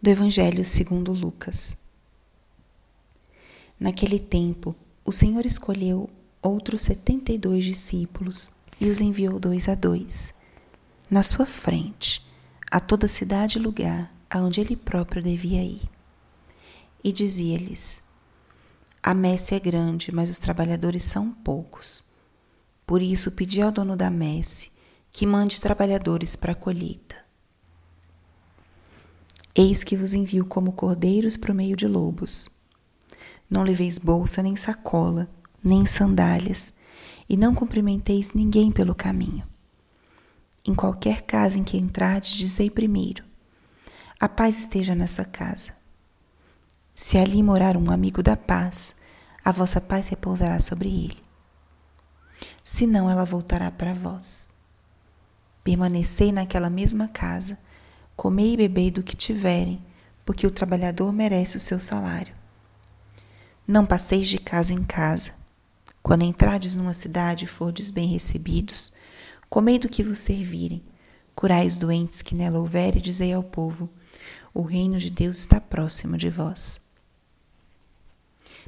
do Evangelho segundo Lucas. Naquele tempo, o Senhor escolheu outros setenta e dois discípulos e os enviou dois a dois, na sua frente, a toda cidade e lugar aonde ele próprio devia ir. E dizia-lhes: A messe é grande, mas os trabalhadores são poucos. Por isso pedi ao dono da messe que mande trabalhadores para a colheita. Eis que vos envio como cordeiros para o meio de lobos. Não leveis bolsa, nem sacola, nem sandálias, e não cumprimenteis ninguém pelo caminho. Em qualquer casa em que entrardes, dizei primeiro: A paz esteja nessa casa. Se ali morar um amigo da paz, a vossa paz repousará sobre ele. Senão ela voltará para vós. Permanecei naquela mesma casa Comei e bebei do que tiverem, porque o trabalhador merece o seu salário. Não passeis de casa em casa. Quando entrardes numa cidade e fordes bem recebidos, comei do que vos servirem, curai os doentes que nela houver e dizei ao povo: o reino de Deus está próximo de vós.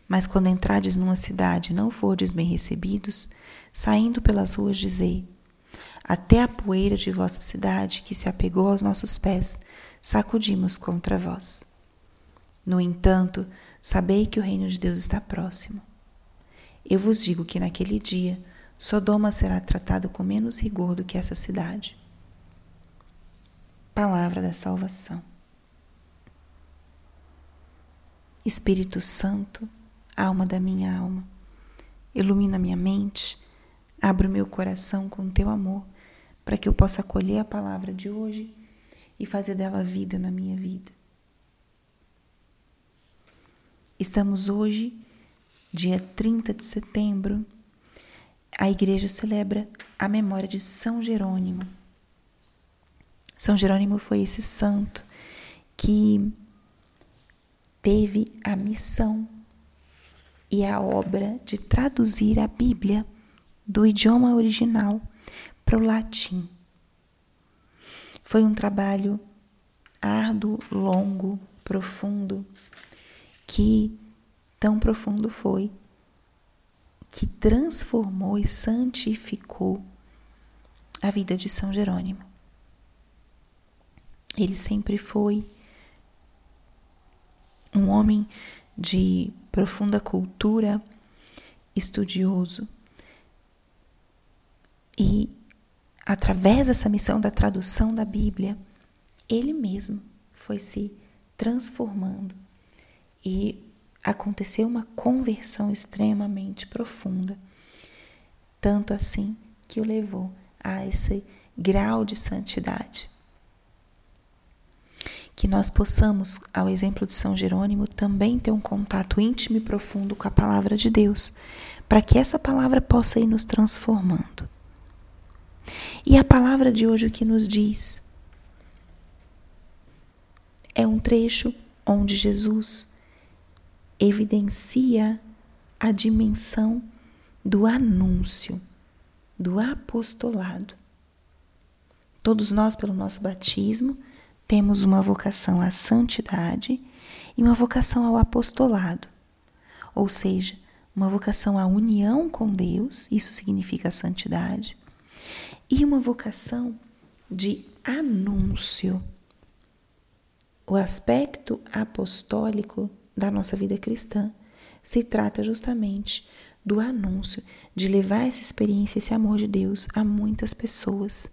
Mas quando entrardes numa cidade e não fordes bem recebidos, saindo pelas ruas dizei: até a poeira de vossa cidade que se apegou aos nossos pés, sacudimos contra vós. No entanto, sabei que o reino de Deus está próximo. Eu vos digo que naquele dia Sodoma será tratado com menos rigor do que essa cidade. Palavra da salvação. Espírito Santo, alma da minha alma, ilumina minha mente Abra o meu coração com o teu amor, para que eu possa acolher a palavra de hoje e fazer dela vida na minha vida. Estamos hoje, dia 30 de setembro, a igreja celebra a memória de São Jerônimo. São Jerônimo foi esse santo que teve a missão e a obra de traduzir a Bíblia do idioma original para o latim. Foi um trabalho árduo, longo, profundo, que tão profundo foi que transformou e santificou a vida de São Jerônimo. Ele sempre foi um homem de profunda cultura, estudioso, e através dessa missão da tradução da Bíblia, ele mesmo foi se transformando e aconteceu uma conversão extremamente profunda. Tanto assim que o levou a esse grau de santidade. Que nós possamos, ao exemplo de São Jerônimo, também ter um contato íntimo e profundo com a palavra de Deus, para que essa palavra possa ir nos transformando. E a palavra de hoje o que nos diz? É um trecho onde Jesus evidencia a dimensão do anúncio, do apostolado. Todos nós, pelo nosso batismo, temos uma vocação à santidade e uma vocação ao apostolado, ou seja, uma vocação à união com Deus, isso significa santidade, e uma vocação de anúncio. O aspecto apostólico da nossa vida cristã se trata justamente do anúncio, de levar essa experiência, esse amor de Deus a muitas pessoas.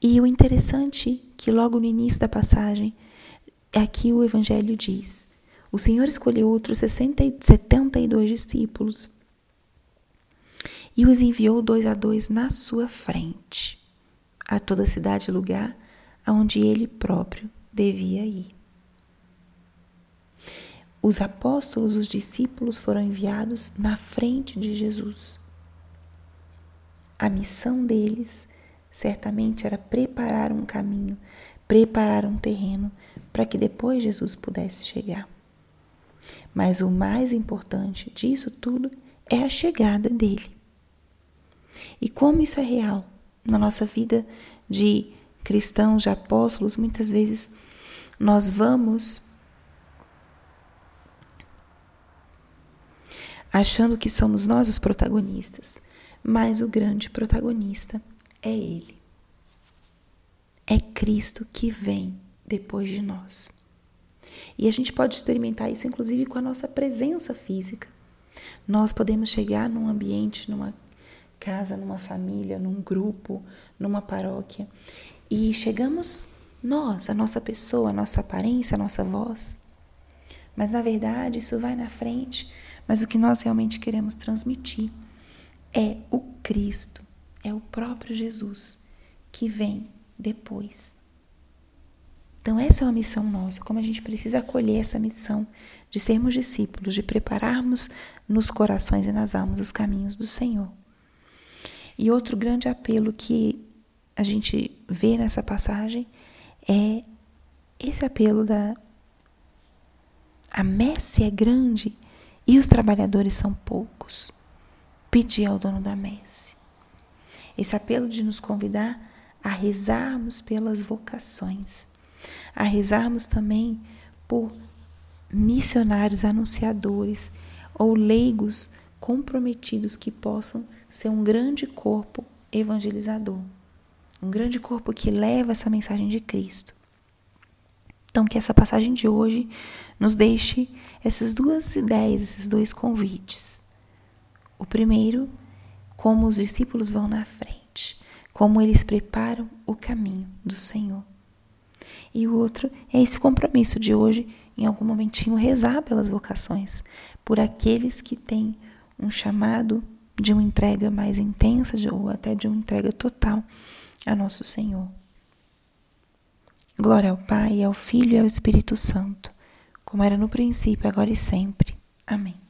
E o interessante é que logo no início da passagem, aqui o Evangelho diz: o Senhor escolheu outros 60, 72 discípulos e os enviou dois a dois na sua frente, a toda cidade e lugar aonde ele próprio devia ir. Os apóstolos, os discípulos foram enviados na frente de Jesus. A missão deles certamente era preparar um caminho, preparar um terreno para que depois Jesus pudesse chegar. Mas o mais importante disso tudo é a chegada dele. E como isso é real na nossa vida de cristãos, de apóstolos, muitas vezes nós vamos achando que somos nós os protagonistas, mas o grande protagonista é Ele. É Cristo que vem depois de nós. E a gente pode experimentar isso, inclusive, com a nossa presença física. Nós podemos chegar num ambiente, numa casa, numa família, num grupo, numa paróquia, e chegamos nós, a nossa pessoa, a nossa aparência, a nossa voz. Mas na verdade, isso vai na frente, mas o que nós realmente queremos transmitir é o Cristo, é o próprio Jesus que vem depois. Então, essa é uma missão nossa, como a gente precisa acolher essa missão de sermos discípulos, de prepararmos nos corações e nas almas os caminhos do Senhor. E outro grande apelo que a gente vê nessa passagem é esse apelo da a messe é grande e os trabalhadores são poucos. Pedir ao dono da messe. Esse apelo de nos convidar a rezarmos pelas vocações a rezarmos também por missionários anunciadores ou leigos comprometidos que possam ser um grande corpo evangelizador, um grande corpo que leva essa mensagem de Cristo. Então, que essa passagem de hoje nos deixe essas duas ideias, esses dois convites. O primeiro, como os discípulos vão na frente, como eles preparam o caminho do Senhor. E o outro é esse compromisso de hoje, em algum momentinho, rezar pelas vocações, por aqueles que têm um chamado de uma entrega mais intensa ou até de uma entrega total a nosso Senhor. Glória ao Pai, ao Filho e ao Espírito Santo, como era no princípio, agora e sempre. Amém.